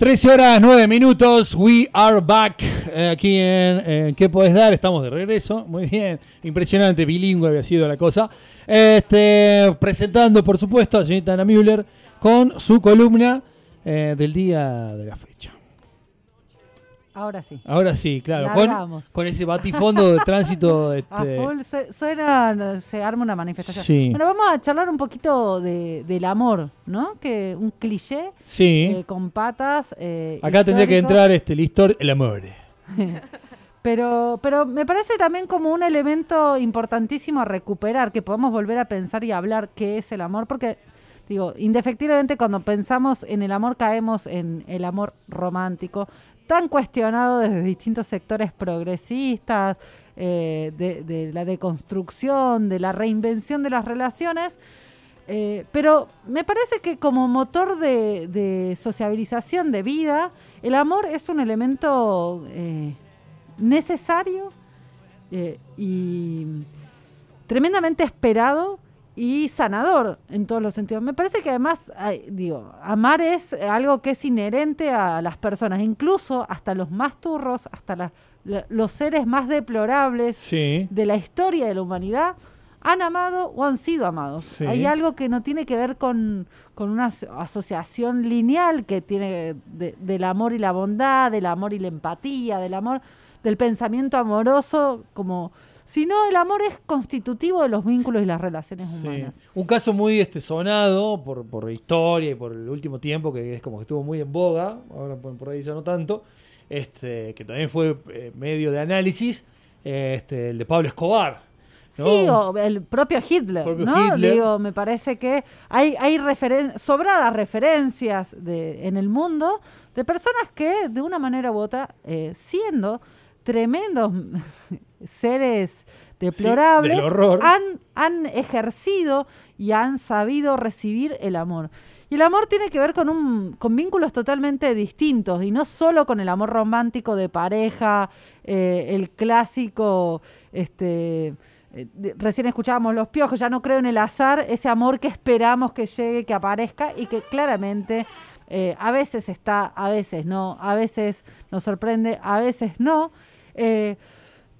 13 horas 9 minutos, we are back. Eh, aquí en, ¿Qué podés dar? Estamos de regreso. Muy bien, impresionante, bilingüe había sido la cosa. Este, presentando, por supuesto, a la señorita Ana Müller con su columna eh, del día de la fecha. Ahora sí. Ahora sí, claro. Con, con, ese batifondo de tránsito. Este... A full, suena, se arma una manifestación. Bueno, vamos a charlar un poquito de, del amor, ¿no? Que un cliché sí. Eh, con patas. Eh, Acá tendría que entrar este listor, el amor. pero, pero me parece también como un elemento importantísimo a recuperar, que podamos volver a pensar y hablar qué es el amor, porque digo, indefectiblemente cuando pensamos en el amor caemos en el amor romántico, tan cuestionado desde distintos sectores progresistas, eh, de, la deconstrucción, de la reinvención de las relaciones. Eh, pero me parece que como motor de, sociabilización de vida, el amor es un elemento eh, necesario y tremendamente esperado y sanador en todos los sentidos. Me parece que además, digo, amar es algo que es inherente a las personas, incluso hasta los más turros, hasta los seres más deplorables de la historia de la humanidad, han amado o han sido amados. Hay algo que no tiene que ver con, una asociación lineal que tiene del amor y la bondad, del amor y la empatía, del amor, del pensamiento amoroso como sino el amor es constitutivo de los vínculos y las relaciones humanas. Un caso muy este, sonado por, por historia y por el último tiempo, que es como que estuvo muy en boga, ahora por, ahí ya no tanto, este, que también fue eh, medio de análisis, este, el de Pablo Escobar. Sí, o el propio Hitler, ¿no? Digo, me parece que hay, hay sobradas referencias de, en el mundo de personas que, de una manera u otra, eh, siendo tremendos seres deplorables, han, han ejercido y han sabido recibir el amor. Y el amor tiene que ver con, un, con vínculos totalmente distintos y no solo con el amor romántico de pareja, eh, el clásico, este, eh, recién escuchábamos los piojos, ya no creo en el azar, ese amor que esperamos que llegue, que aparezca y que claramente eh, a veces está, a veces no, a veces nos sorprende, a veces no.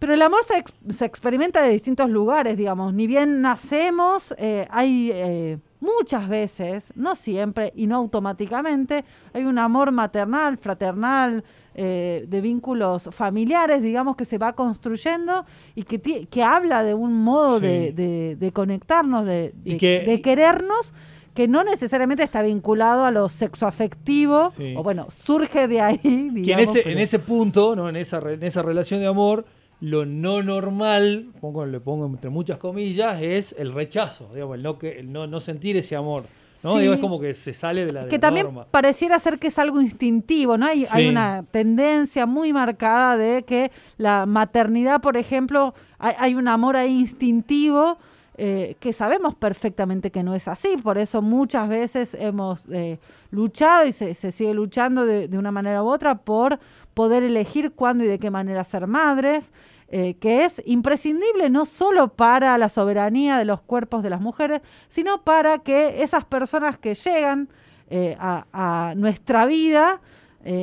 Pero el amor se, experimenta de distintos lugares, digamos. Ni bien nacemos, eh, hay eh, muchas veces, no siempre y no automáticamente, hay un amor maternal, fraternal, eh, de vínculos familiares, digamos, que se va construyendo y que, que habla de un modo de, conectarnos, de, de querernos que no necesariamente está vinculado a lo sexoafectivo, o bueno, surge de ahí. Digamos, en, ese, punto, ¿no? en, esa, en esa relación de amor, lo no normal, pongo, le pongo entre muchas comillas, es el rechazo, digamos, el no, que, el no, no sentir ese amor. ¿no? Digo, es como que se sale de la Que también pareciera ser que es algo instintivo, ¿no? Hay, hay una tendencia muy marcada de que la maternidad, por ejemplo, hay, un amor ahí instintivo eh, que sabemos perfectamente que no es así. Por eso muchas veces hemos eh, luchado y se, se sigue luchando de, de, una manera u otra por poder elegir cuándo y de qué manera ser madres. Eh, que es imprescindible no solo para la soberanía de los cuerpos de las mujeres, sino para que esas personas que llegan eh, a, nuestra vida,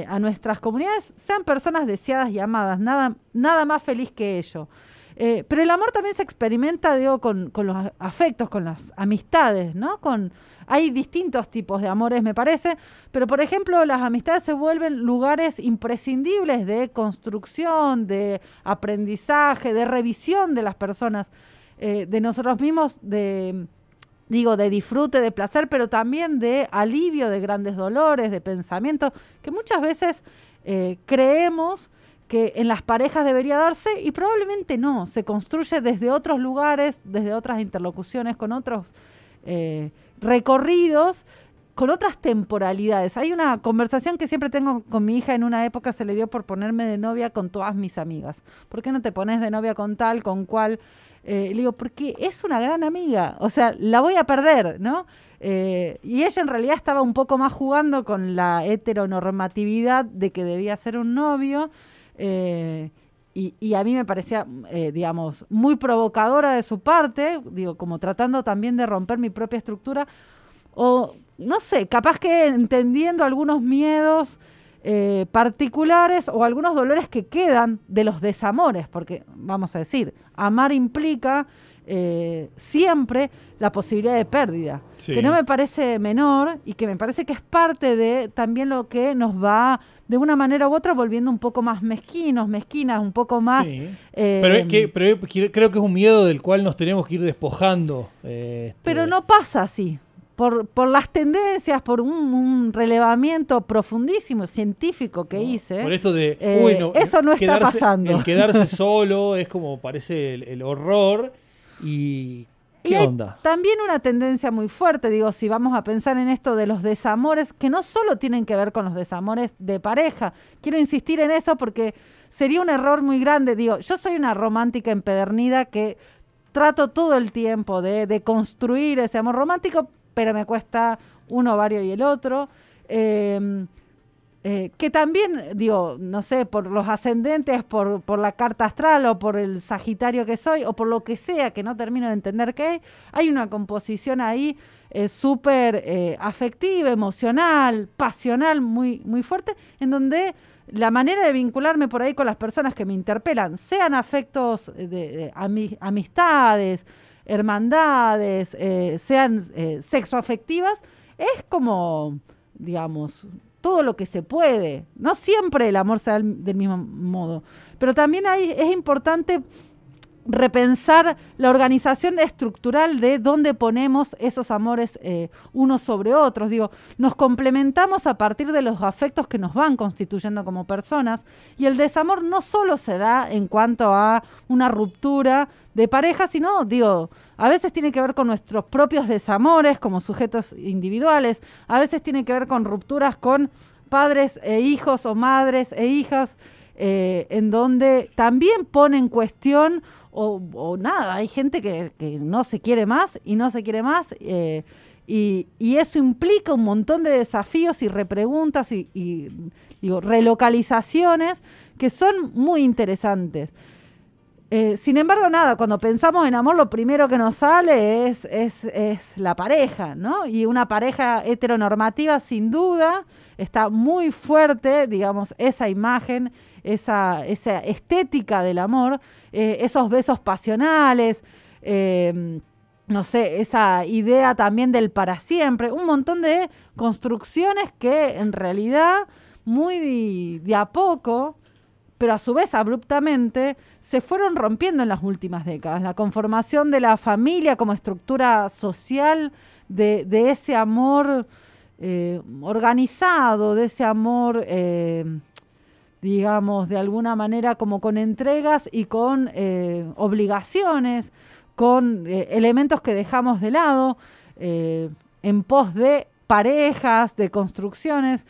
a nuestras comunidades, sean personas deseadas y amadas, nada, nada más feliz que ello. Pero el amor también se experimenta, digo, con, con, los afectos, con las amistades, ¿no? Con, hay distintos tipos de amores, me parece, pero por ejemplo, las amistades se vuelven lugares imprescindibles de construcción, de aprendizaje, de revisión de las personas, eh, de nosotros mismos, de digo, de disfrute, de placer, pero también de alivio de grandes dolores, de pensamientos, que muchas veces eh, creemos que en las parejas debería darse y probablemente no, se construye desde otros lugares, desde otras interlocuciones con otros eh, recorridos con otras temporalidades. Hay una conversación que siempre tengo con mi hija, en una época se le dio por ponerme de novia con todas mis amigas. ¿Por qué no te pones de novia con tal, con cual? Eh, le digo, porque es una gran amiga, o sea, la voy a perder, ¿no? Eh, y ella en realidad estaba un poco más jugando con la heteronormatividad de que debía ser un novio. Eh, y, a mí me parecía, eh, digamos, muy provocadora de su parte, digo, como tratando también de romper mi propia estructura, o no sé, capaz que entendiendo algunos miedos eh, particulares o algunos dolores que quedan de los desamores, porque vamos a decir, amar implica eh, siempre la posibilidad de pérdida, que no me parece menor y que me parece que es parte de también lo que nos va de una manera u otra volviendo un poco más mezquinos, mezquinas, un poco más... Eh, pero, es que, pero creo que es un miedo del cual nos tenemos que ir despojando. Este pero no pasa así por, por las tendencias, por un, relevamiento profundísimo científico que hice. Por esto de, eh, eso no está pasando. El quedarse solo es como parece el, horror y ¿Qué onda? También una tendencia muy fuerte, digo, si vamos a pensar en esto de los desamores, que no solo tienen que ver con los desamores de pareja. Quiero insistir en eso porque sería un error muy grande. Digo, yo soy una romántica empedernida que trato todo el tiempo de, de construir ese amor romántico, pero me cuesta uno ovario y el otro. Em, eh, que también, digo, no sé, por los ascendentes, por, por, la carta astral o por el Sagitario que soy, o por lo que sea, que no termino de entender qué, hay una composición ahí eh, súper eh, afectiva, emocional, pasional, muy, muy fuerte, en donde la manera de vincularme por ahí con las personas que me interpelan, sean afectos de, amistades, hermandades, sean sexoafectivas, es como, digamos, todo lo que se puede. No siempre el amor se da del mismo modo, pero también hay, es importante repensar la organización estructural de dónde ponemos esos amores eh, unos sobre otros. Digo, nos complementamos a partir de los afectos que nos van constituyendo como personas y el desamor no solo se da en cuanto a una ruptura de pareja, sino, digo, a veces tiene que ver con nuestros propios desamores como sujetos individuales, a veces tiene que ver con rupturas con padres e hijos o madres e hijas, eh, en donde también pone en cuestión o, nada, hay gente que, no se quiere más y no se quiere más. Eh, y, eso implica un montón de desafíos y repreguntas y, relocalizaciones que son muy interesantes. Eh, sin embargo, nada, cuando pensamos en amor, lo primero que nos sale es, es, es, la pareja, ¿no? Y una pareja heteronormativa, sin duda, está muy fuerte, digamos, esa imagen esa, esa estética del amor, eh, esos besos pasionales, em, no sé, esa idea también del para siempre, un montón de construcciones que en realidad muy de, a poco, pero a su vez abruptamente, se fueron rompiendo en las últimas décadas. La conformación de la familia como estructura social, de, ese amor eh, organizado, de ese amor eh, digamos, de alguna manera como con entregas y con eh, obligaciones, con eh, elementos que dejamos de lado eh, en pos de parejas, de construcciones.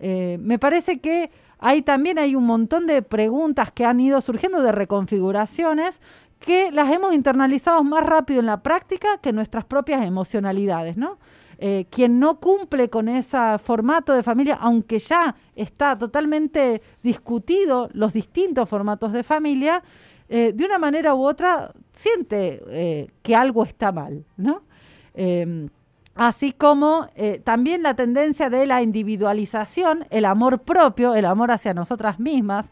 me parece que hay también hay un montón de preguntas que han ido surgiendo de reconfiguraciones que las hemos internalizado más rápido en la práctica que nuestras propias emocionalidades, ¿no? Eh, quien no cumple con ese formato de familia, aunque ya está totalmente discutido los distintos formatos de familia, eh, de una manera u otra siente eh, que algo está mal, ¿no? Em, así como también la tendencia de la individualización, el amor propio, el amor hacia nosotras mismas,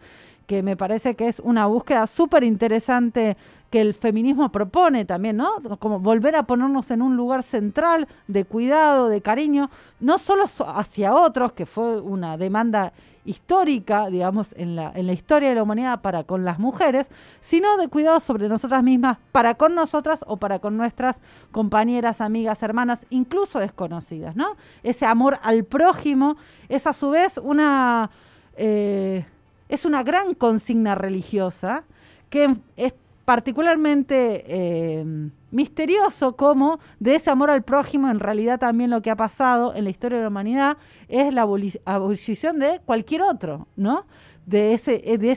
que me parece que es una búsqueda súper interesante que el feminismo propone también, ¿no? Como volver a ponernos en un lugar central de cuidado, de cariño, no solo hacia otros, que fue una demanda histórica, digamos, en la, en la historia de la humanidad para con las mujeres, sino de cuidado sobre nosotras mismas, para con nosotras o para con nuestras compañeras, amigas, hermanas, incluso desconocidas, ¿no? Ese amor al prójimo es a su vez una... Eh, es una gran consigna religiosa que es particularmente eh, misterioso como de ese amor al prójimo en realidad también lo que ha pasado en la historia de la humanidad es la abolición de cualquier otro, ¿no? De ese, eh, de,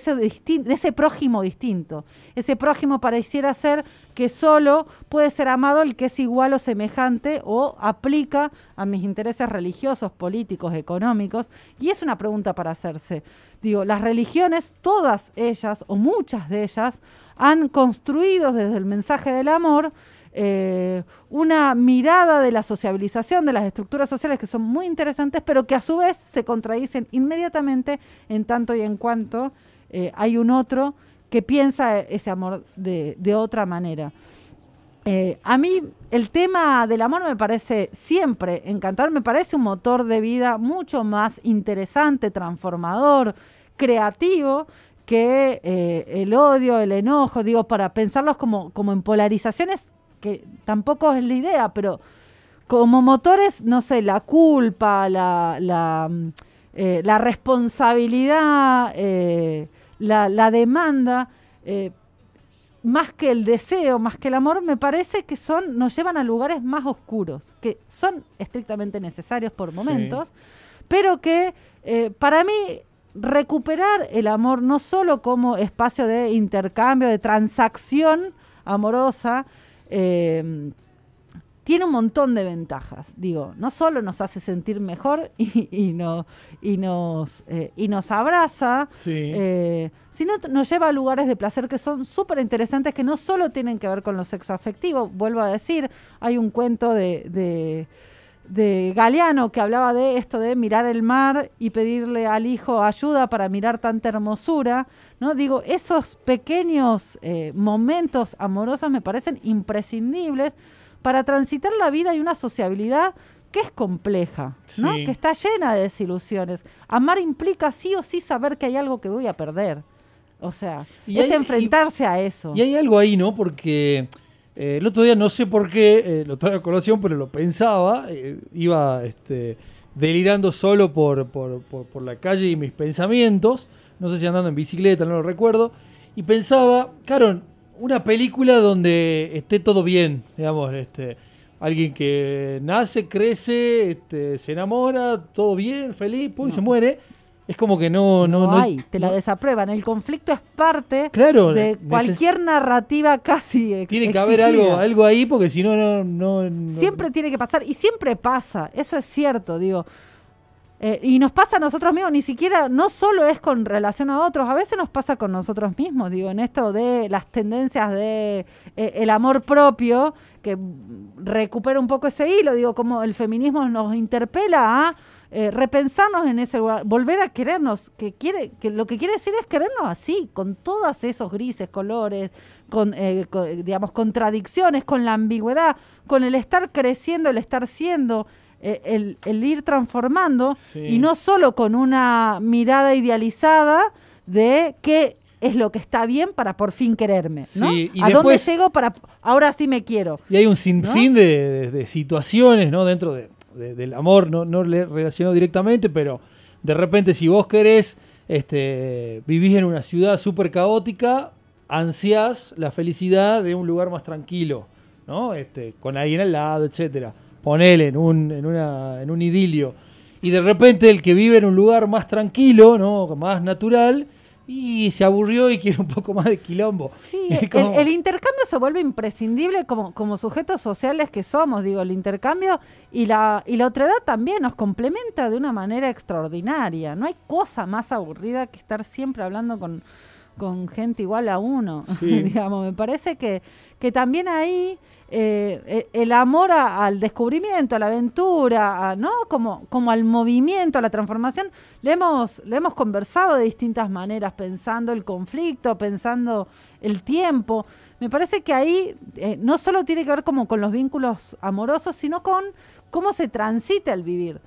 ese prójimo distinto. Ese prójimo pareciera ser que solo puede ser amado el que es igual o semejante o aplica a mis intereses religiosos, políticos, económicos. Y es una pregunta para hacerse. Digo, las religiones, todas ellas o muchas de ellas, han construido desde el mensaje del amor eh, una mirada de la sociabilización, de las estructuras sociales que son muy interesantes, pero que a su vez se contradicen inmediatamente en tanto y en cuanto eh, hay un otro que piensa ese amor de, otra manera. Eh, a mí el tema del amor me parece siempre encantador, me parece un motor de vida mucho más interesante, transformador, creativo que el odio, el enojo, digo, para pensarlos como, como en polarizaciones que tampoco es la idea, pero como motores, no sé, la culpa, la, la, mm, eh, la responsabilidad, eh, la, la, demanda, eh, más que el deseo, más que el amor, me parece que son, nos llevan a lugares más oscuros, que son estrictamente necesarios por momentos, pero que para mí recuperar el amor no solo como espacio de intercambio, de transacción amorosa, eh, tiene un montón de ventajas. Digo, no solo nos hace sentir mejor y, y, no, y, nos, eh, y nos abraza, eh, sino nos lleva a lugares de placer que son súper interesantes, que no solo tienen que ver con lo sexo afectivo. Vuelvo a decir, hay un cuento de de Galeano que hablaba de esto de mirar el mar y pedirle al hijo ayuda para mirar tanta hermosura, ¿no? Digo, esos pequeños eh, momentos amorosos me parecen imprescindibles para transitar la vida y una sociabilidad que es compleja, ¿no? Que está llena de desilusiones. Amar implica sí o sí saber que hay algo que voy a perder. O sea, es enfrentarse a eso. Y hay algo ahí, ¿no? Porque eh, el otro día no sé por qué, eh, lo traigo a colación, pero lo pensaba, eh, iba este, delirando solo por, por, por, la calle y mis pensamientos, no sé si andando en bicicleta, no lo recuerdo, y pensaba, claro, una película donde esté todo bien, digamos, este, alguien que nace, crece, este, se enamora, todo bien, feliz, pum, se muere es como que no... No, no, hay, te la desaprueban. El conflicto es parte de cualquier narrativa casi Tiene que haber algo, algo ahí porque si no, no, Siempre tiene que pasar y siempre pasa, eso es cierto, digo. Eh, y nos pasa a nosotros mismos, ni siquiera, no solo es con relación a otros, a veces nos pasa con nosotros mismos, digo, en esto de las tendencias de eh, el amor propio, que recupera un poco ese hilo, digo, como el feminismo nos interpela a eh, repensarnos en ese lugar, volver a querernos, que quiere, que lo que quiere decir es querernos así, con todos esos grises, colores, con, eh, digamos, contradicciones, con la ambigüedad, con el estar creciendo, el estar siendo, eh, el, ir transformando, y no solo con una mirada idealizada de qué es lo que está bien para por fin quererme, ¿no? ¿A dónde llego para ahora sí me quiero? Y hay un sinfín de, situaciones, ¿no? Dentro de, del amor, no, no le relaciono directamente, pero de repente si vos querés, este, vivís en una ciudad súper caótica, ansiás la felicidad de un lugar más tranquilo, ¿no? Este, con alguien al lado, etcétera. Ponele en un, en, una, en un idilio. Y de repente el que vive en un lugar más tranquilo, ¿no? Más natural, y se aburrió y quiere un poco más de quilombo. Sí, el, intercambio se vuelve imprescindible como, como sujetos sociales que somos, digo, el intercambio y la, y la otredad también nos complementa de una manera extraordinaria. No hay cosa más aburrida que estar siempre hablando con, con gente igual a uno, digamos, me parece que, que también ahí eh, eh, el amor al descubrimiento, a la aventura, ¿no? Como, como al movimiento, a la transformación, le hemos, le hemos conversado de distintas maneras, pensando el conflicto, pensando el tiempo. Me parece que ahí eh, no solo tiene que ver como con los vínculos amorosos, sino con cómo se transita el vivir.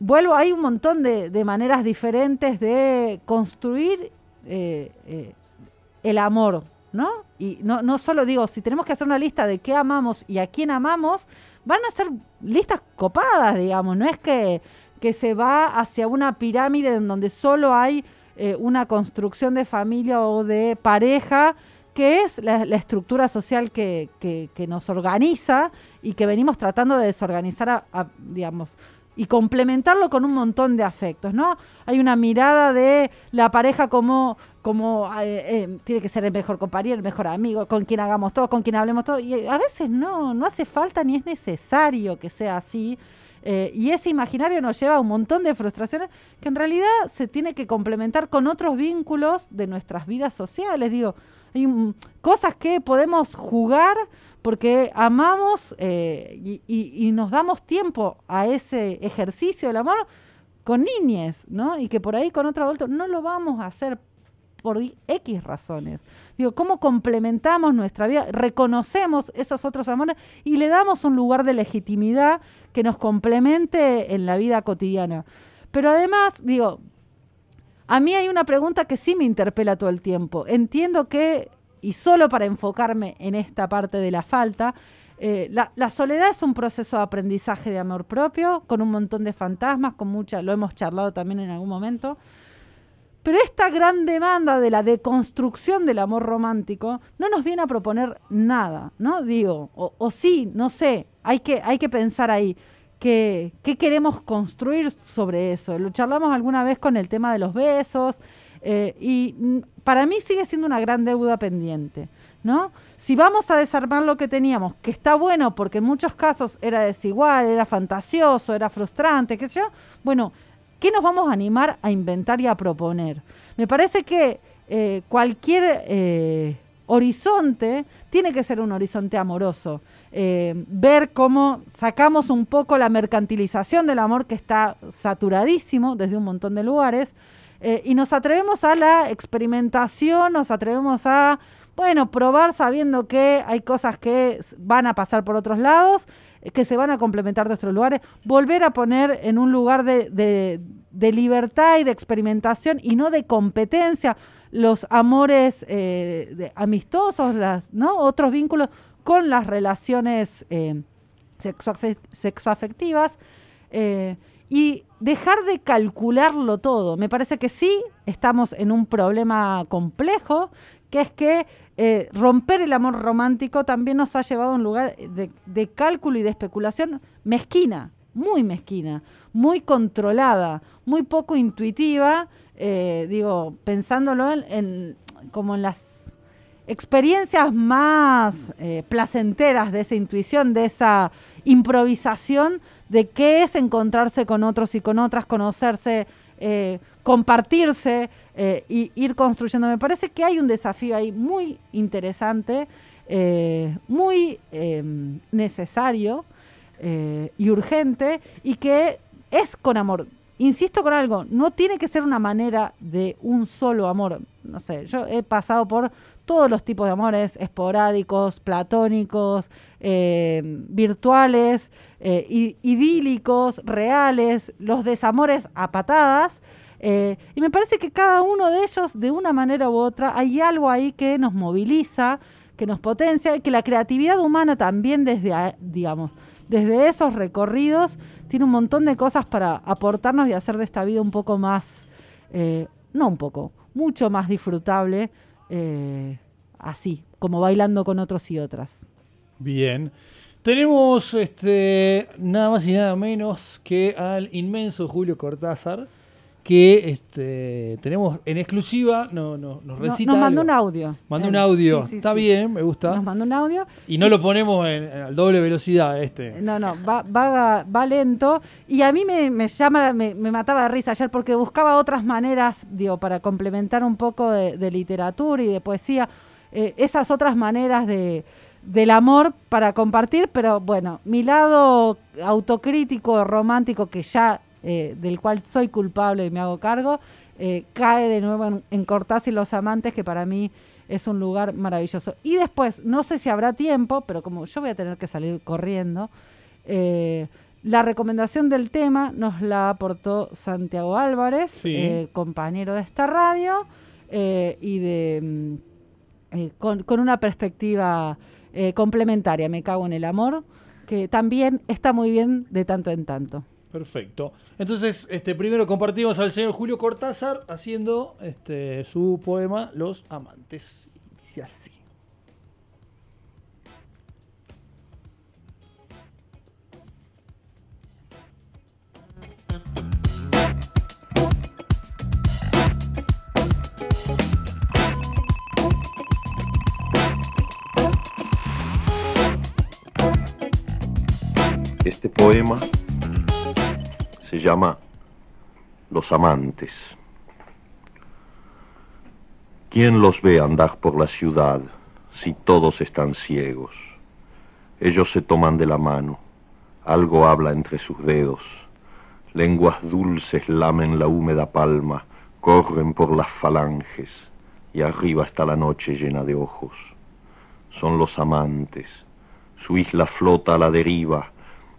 vuelvo, hay un montón de, de maneras diferentes de construir el amor, ¿no? Y no, no solo digo, si tenemos que hacer una lista de qué amamos y a quién amamos, van a ser listas copadas, digamos, no es que, que se va hacia una pirámide en donde solo hay eh, una construcción de familia o de pareja, que es la, estructura social que, que, que, nos organiza y que venimos tratando de desorganizar, digamos, y complementarlo con un montón de afectos, ¿no? Hay una mirada de la pareja como, como eh, eh, tiene que ser el mejor compañero, el mejor amigo, con quien hagamos todo, con quien hablemos todo, y a veces no, no hace falta ni es necesario que sea así. Eh, y ese imaginario nos lleva a un montón de frustraciones que en realidad se tiene que complementar con otros vínculos de nuestras vidas sociales. Digo, Hay cosas que podemos jugar porque amamos eh, y, nos damos tiempo a ese ejercicio del amor con niñes, ¿no? Y que por ahí con otro adulto no lo vamos a hacer por X razones. Digo, ¿cómo complementamos nuestra vida? Reconocemos esos otros amores y le damos un lugar de legitimidad que nos complemente en la vida cotidiana. Pero además, digo, a mí hay una pregunta que sí me interpela todo el tiempo. Entiendo que, y solo para enfocarme en esta parte de la falta, eh, la, soledad es un proceso de aprendizaje de amor propio, con un montón de fantasmas, con mucha, lo hemos charlado también en algún momento. Pero esta gran demanda de la deconstrucción del amor romántico no nos viene a proponer nada, ¿no? Digo, o, sí, no sé, hay que, hay que pensar ahí. ¿Qué, ¿Qué queremos construir sobre eso? Lo charlamos alguna vez con el tema de los besos eh, y para mí sigue siendo una gran deuda pendiente, ¿no? Si vamos a desarmar lo que teníamos, que está bueno porque en muchos casos era desigual, era fantasioso, era frustrante, qué sé yo, bueno, ¿Qué nos vamos a animar a inventar y a proponer? Me parece que eh, cualquier eh, horizonte tiene que ser un horizonte amoroso. Eh, ver cómo sacamos un poco la mercantilización del amor que está saturadísimo desde un montón de lugares y nos atrevemos a la experimentación, nos atrevemos a, bueno, probar sabiendo que hay cosas que van a pasar por otros lados que se van a complementar de otros lugares, volver a poner en un lugar de, libertad y de experimentación y no de competencia los amores eh, amistosos, ¿no? otros vínculos con las relaciones eh, sexoafectivas eh, y dejar de calcularlo todo. Me parece que sí estamos en un problema complejo, que es que eh, romper el amor romántico también nos ha llevado a un lugar de, cálculo y de especulación mezquina, muy mezquina, muy controlada, muy poco intuitiva, eh, digo, pensándolo en, como en las experiencias más eh, placenteras de esa intuición, de esa improvisación, de qué es encontrarse con otros y con otras, conocerse, compartirse, eh, y ir construyendo. Me parece que hay un desafío ahí muy interesante, muy em, necesario y urgente y que es con amor. Insisto con algo, no tiene que ser una manera de un solo amor. No sé, yo he pasado por todos los tipos de amores, esporádicos, platónicos, virtuales, idílicos, reales, los desamores a patadas eh, y me parece que cada uno de ellos, de una manera u otra, hay algo ahí que nos moviliza, que nos potencia, y que la creatividad humana también desde, digamos, desde esos recorridos tiene un montón de cosas para aportarnos y hacer de esta vida un poco más, eh, no un poco, mucho más disfrutable, eh, así, como bailando con otros y otras. Bien. Tenemos este, nada más y nada menos que al inmenso Julio Cortázar, que este, tenemos en exclusiva, no, no, nos recita. nos mandó un audio. Mandó un audio. Está bien, me gusta. Nos mandó un audio. Y no lo ponemos en, a doble velocidad este. No, no, va, va, va lento. Y a mí me, me llama, me, me, mataba de risa ayer porque buscaba otras maneras, digo, para complementar un poco de, literatura y de poesía, eh, esas otras maneras de del amor para compartir, pero bueno, mi lado autocrítico, romántico, que ya eh, del cual soy culpable y me hago cargo, eh, cae de nuevo en, en Cortázar y los amantes, que para mí es un lugar maravilloso. Y después, no sé si habrá tiempo, pero como yo voy a tener que salir corriendo, eh, la recomendación del tema nos la aportó Santiago Álvarez, compañero de esta radio, y de mm, con, con, una perspectiva complementaria, Me cago en el amor, que también está muy bien de tanto en tanto. Perfecto. Entonces, este, primero compartimos al señor Julio Cortázar haciendo este, su poema Los Amantes. así. Este poema se llama Los amantes. ¿Quién los ve andar por la ciudad si todos están ciegos? Ellos se toman de la mano, algo habla entre sus dedos, lenguas dulces lamen la húmeda palma, corren por las falanges y arriba está la noche llena de ojos. Son los amantes, su isla flota a la deriva,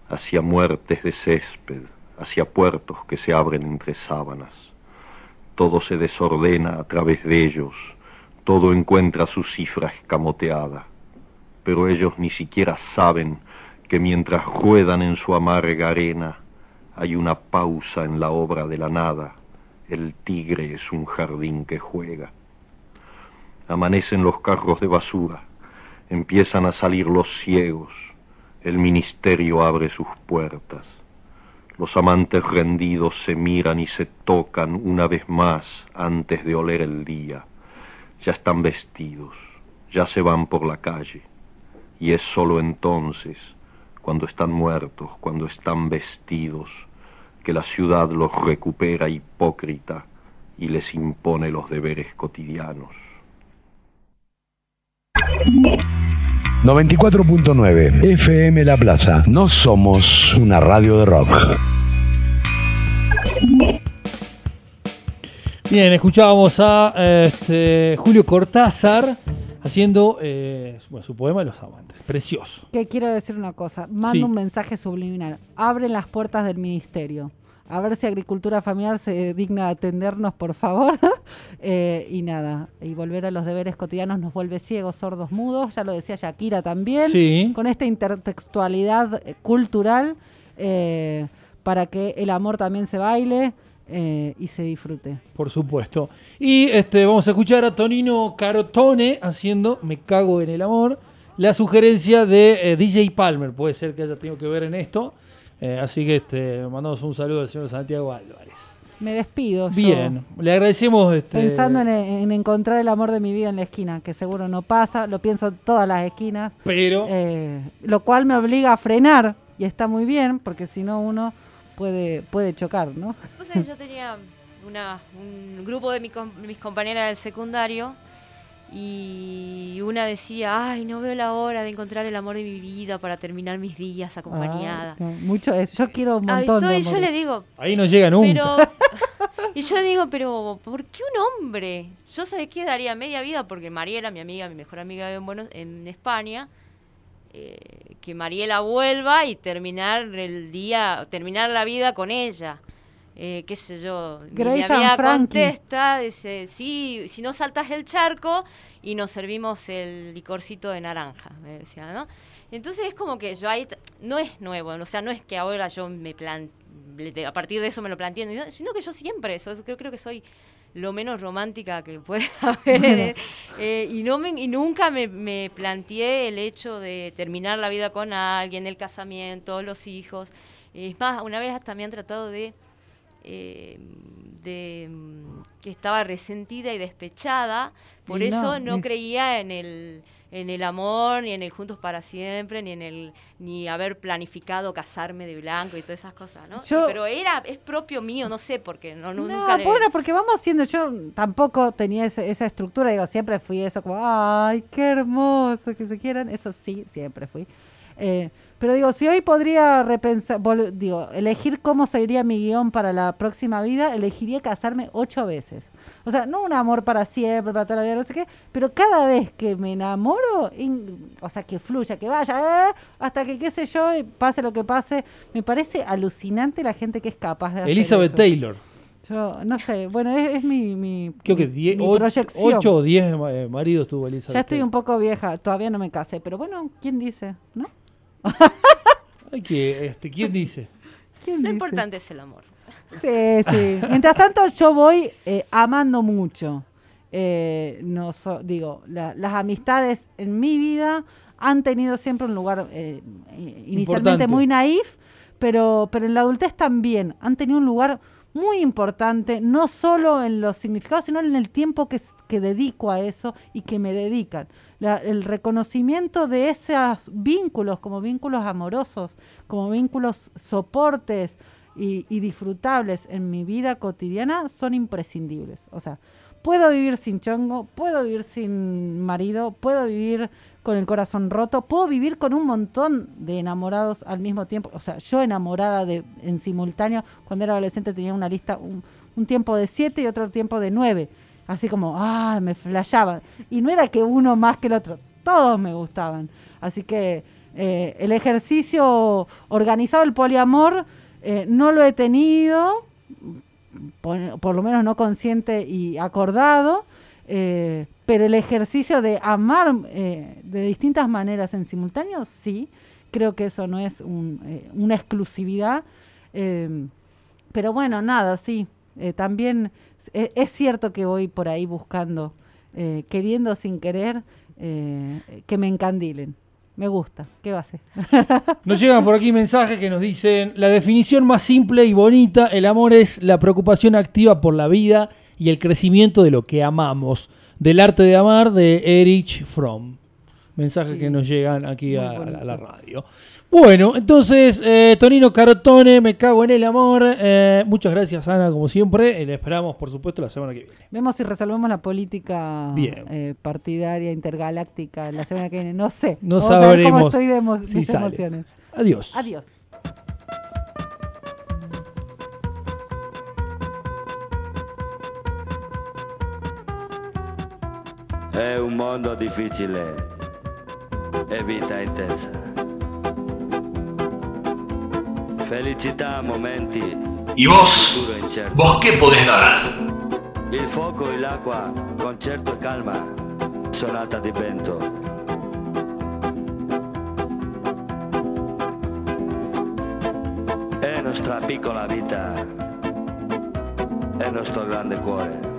hacia muertes de césped, hacia puertos que se abren entre sábanas. Todo se desordena a través de ellos, todo encuentra su cifra escamoteada, pero ellos ni siquiera saben que mientras ruedan en su amarga arena, hay una pausa en la obra de la nada, el tigre es un jardín que juega. Amanecen los carros de basura, empiezan a salir los ciegos, el ministerio abre sus puertas. Los amantes rendidos se miran y se tocan una vez más antes de oler el día. Ya están vestidos, ya se van por la calle. Y es sólo entonces, cuando están muertos, cuando están vestidos, que la ciudad los recupera hipócrita y les impone los deberes cotidianos. 94.9 FM La Plaza. No somos una radio de rock. Bien, escuchábamos a este, Julio Cortázar haciendo eh, bueno, su poema Los Amantes. Precioso. Que quiero decir una cosa. Mando Sí. un mensaje subliminal. Abren las puertas del ministerio. A ver si Agricultura Familiar se digna de atendernos, por favor. Eh, y nada, y volver a los deberes cotidianos nos vuelve ciegos, sordos, mudos. Ya lo decía Shakira también. Sí. Con esta intertextualidad eh, cultural eh, para que el amor también se baile eh, y se disfrute. Por supuesto. Y este, vamos a escuchar a Tonino Carotone haciendo Me cago en el amor. La sugerencia de DJ Palmer. Puede ser que haya tenido que ver en esto. Eh, así que este, mandamos un saludo al señor Santiago Álvarez. Me despido. yo, Bien, le agradecemos. Este, Pensando en, en encontrar el amor de mi vida en la esquina, que seguro no pasa, lo pienso en todas las esquinas, Pero, eh, lo cual me obliga a frenar y está muy bien, porque si no uno puede, puede chocar, ¿no? Sabés, yo tenía una- un grupo de mi com- mis compañeras del secundario y una decía, ay, no veo la hora de encontrar el amor de mi vida para terminar mis días acompañada. Ah, mucho es. Yo quiero un Ah, montón de yo le digo, ahí no llega nunca. pero... y yo digo, pero ¿por qué un hombre? Yo sabía que daría media vida porque Mariela, mi amiga, mi mejor amiga en, Buenos- en España, eh, que Mariela vuelva y terminar el día, terminar la vida con ella. Eh, qué sé yo, mi- mi Grace and amiga contesta, dice, sí, si no saltas el charco y nos servimos el licorcito de naranja, me decía, ¿no? Entonces es como que yo ahí, no es nuevo, o sea, no es que ahora yo me plan, a partir de eso me lo planteé, sino que yo siempre, eso, creo, creo que soy lo menos romántica que puede haber. eh, y, no me, y nunca me, me planteé el hecho de terminar la vida con alguien, el casamiento, los hijos. Es más, una vez hasta me han tratado de, eh, de mm, que estaba resentida y despechada, por Y eso no creía en el en el amor, ni en el juntos para siempre, ni en el ni haber planificado casarme de blanco y todas esas cosas, ¿no? Yo- Pero era es propio mío, no sé por qué, no, No, no, nunca le- bueno, porque vamos siendo, yo tampoco tenía ese- esa estructura, digo, siempre fui eso como, ay, qué hermoso que se quieran, eso sí, siempre fui. Eh, pero digo, si hoy podría repensar, digo, elegir cómo sería mi guion para la próxima vida, elegiría casarme ocho veces. O sea, no un amor para siempre, para toda la vida, no sé qué, pero cada vez que me enamoro, in- o sea, que fluya, que vaya, eh, hasta que, qué sé yo, y pase lo que pase, me parece alucinante la gente que es capaz de hacer Elizabeth eso. Taylor. Yo no sé, bueno, es, es mi, mi, Creo que 10, mi proyección. 8 o 10 eh, maridos tuvo Elizabeth ya estoy Taylor. un poco vieja, todavía no me casé, pero bueno, ¿quién dice? ¿No? Ay, que, este, ¿Quién dice? ¿Quién Lo dice? importante es el amor. Sí, sí. Mientras tanto, yo voy eh, amando mucho. Eh, no so- digo, la- las amistades en mi vida han tenido siempre un lugar eh, inicialmente Importante. muy naif, pero, pero en la adultez también han tenido un lugar muy importante, no solo en los significados, sino en el tiempo que, que dedico a eso y que me dedican. La- el reconocimiento de esos vínculos como vínculos amorosos, como vínculos soportes y, y disfrutables en mi vida cotidiana son imprescindibles. O sea, puedo vivir sin chongo, puedo vivir sin marido, puedo vivir con el corazón roto, puedo vivir con un montón de enamorados al mismo tiempo. O sea, yo enamorada de en simultáneo, cuando era adolescente tenía una lista, un, tiempo de siete y otro tiempo de nueve. Así como, ah, me flashaban. Y no era que uno más que el otro, todos me gustaban. Así que eh, el ejercicio organizado, el poliamor, eh, no lo he tenido, por, lo menos no consciente y acordado, eh, pero el ejercicio de amar de distintas maneras en simultáneo, sí, creo que eso no es una exclusividad. pero bueno, nada, sí, también es cierto que voy por ahí buscando, queriendo sin querer, que me encandilen. Me gusta. ¿Qué va a ser? Nos llegan por aquí mensajes que nos dicen, la definición más simple y bonita, el amor es la preocupación activa por la vida y el crecimiento de lo que amamos. Del arte de amar de Erich Fromm. Mensajes que nos llegan aquí a, la radio. Bueno, entonces, eh, Tonino Carotone, me cago en el amor. Eh, muchas gracias, Ana, como siempre. le esperamos, por supuesto, la semana que viene. Vemos si resolvemos la política eh, partidaria intergaláctica la semana que viene. No sé. No sabremos. estoy de, emociones. Adiós. Adiós. Es un mundo difícil, es vida intensa. Felicità momenti. ¿Y vos? ¿Vos qué podés dar? Il fuoco e l'acqua, concerto e calma, sonata di vento. È nostra piccola vita, è nostro grande cuore.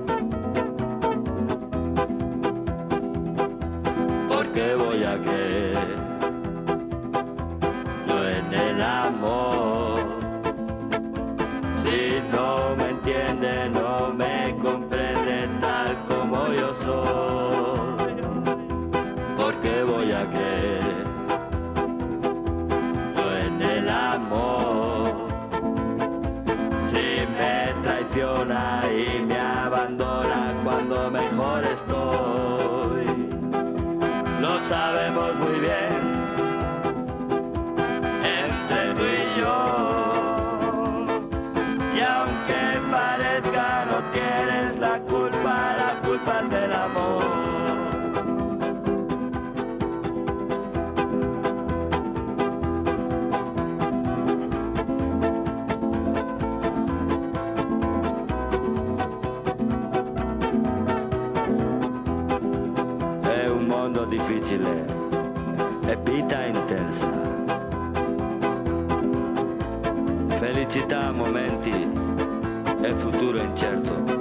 Difficile e vita intensa. Felicità momenti e futuro incerto.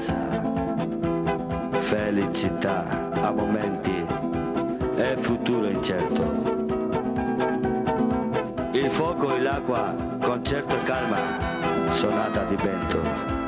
Intensa, felicità a momenti e futuro incerto. Il fuoco e l'acqua, concerto e calma, sonata di vento.